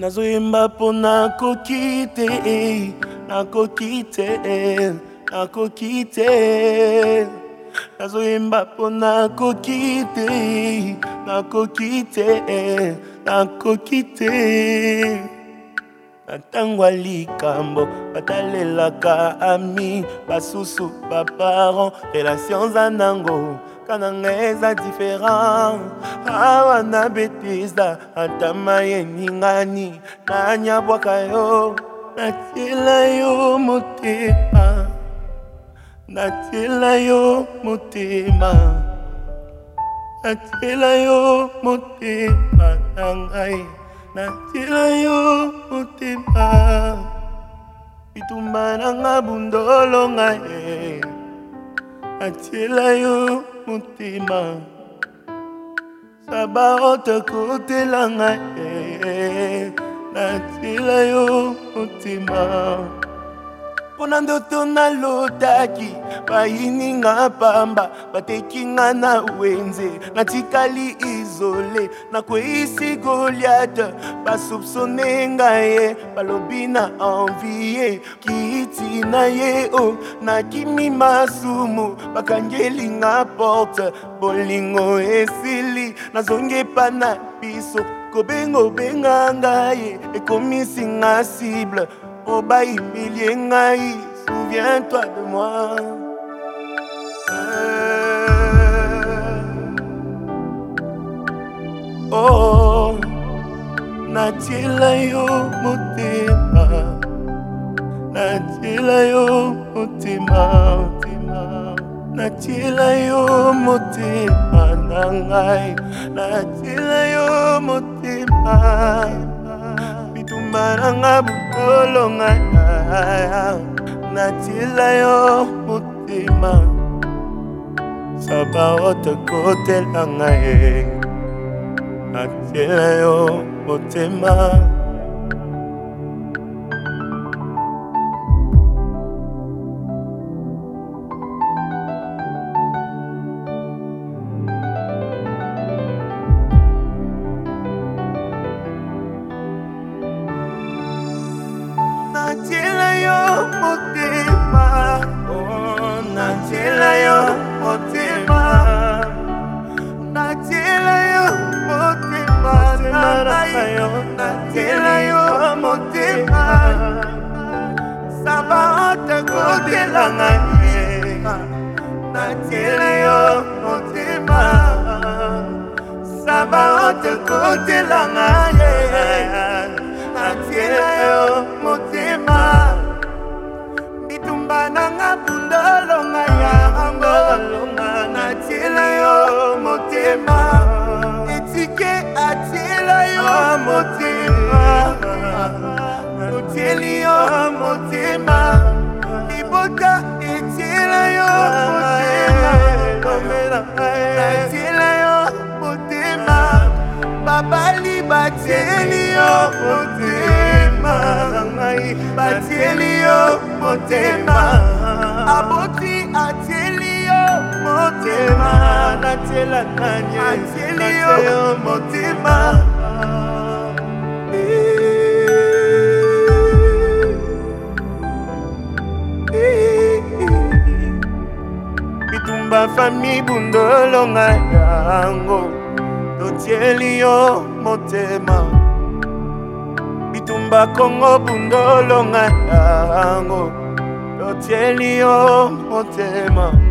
nazoyemba mpo nakoki te nakoki te nakoki te nazoyemba mpo nakoki te nakoki te nakoki te na ntango ya likambo batalelaka ami basusu baparan relation za nango kaka na ngai eza diferent awa na betisa atama yeningani nanyabwaka yo natiela yo motema natiela yo motema natiela yo motema na ngai natiela yo motema bitumba nanga bundolonga ye natiela yo motema sabaote kotela ngai eh, eh, eh. natila yo motema mpo na ndoto nalotaki bayininga pamba batekinga na wenze natikali izole nakweyisi goliata basupsone nga ye balobi na anvie kiiti na ye o nakimi masumu bakangelinga porte bolingo esili nazongi epa na biso kobenga obenga ngai ekomisi nga cible oh bah humilié ngai souviens-toi de moi euh, oh natiela yo motema natiela yo motema natiela yo motema na ngai natiela yo motema bitumba na ngai olonga natila yo motema sabaote kotela ngai natila yo motema natiela yo motema natiela yo motema saba otakotela ngai natiela yo motema saba otakotela ngai motema etike atiela yo motema otieli yo motema libota etiela yo motemaatiela yo motema babali batieli yo motema batieli yo motema natiela kanye atieli yo motima bitumba fami bundolonga yango totieli yo motema bitumba kongo bundolonga yango totieli yo motema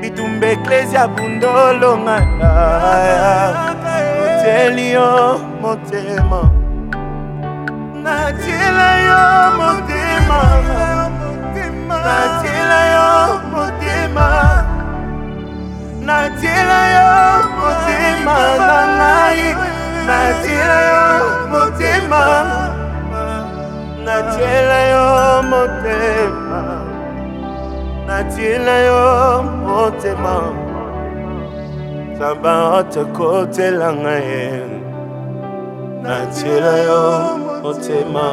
bitumba eklesia bundolongana oteli yo motema natila yo motema natila yo motema natila yo motema na ngai natila yo motema natila yo motema natila yo motema nzambe otekotelanga ye natiela yo motema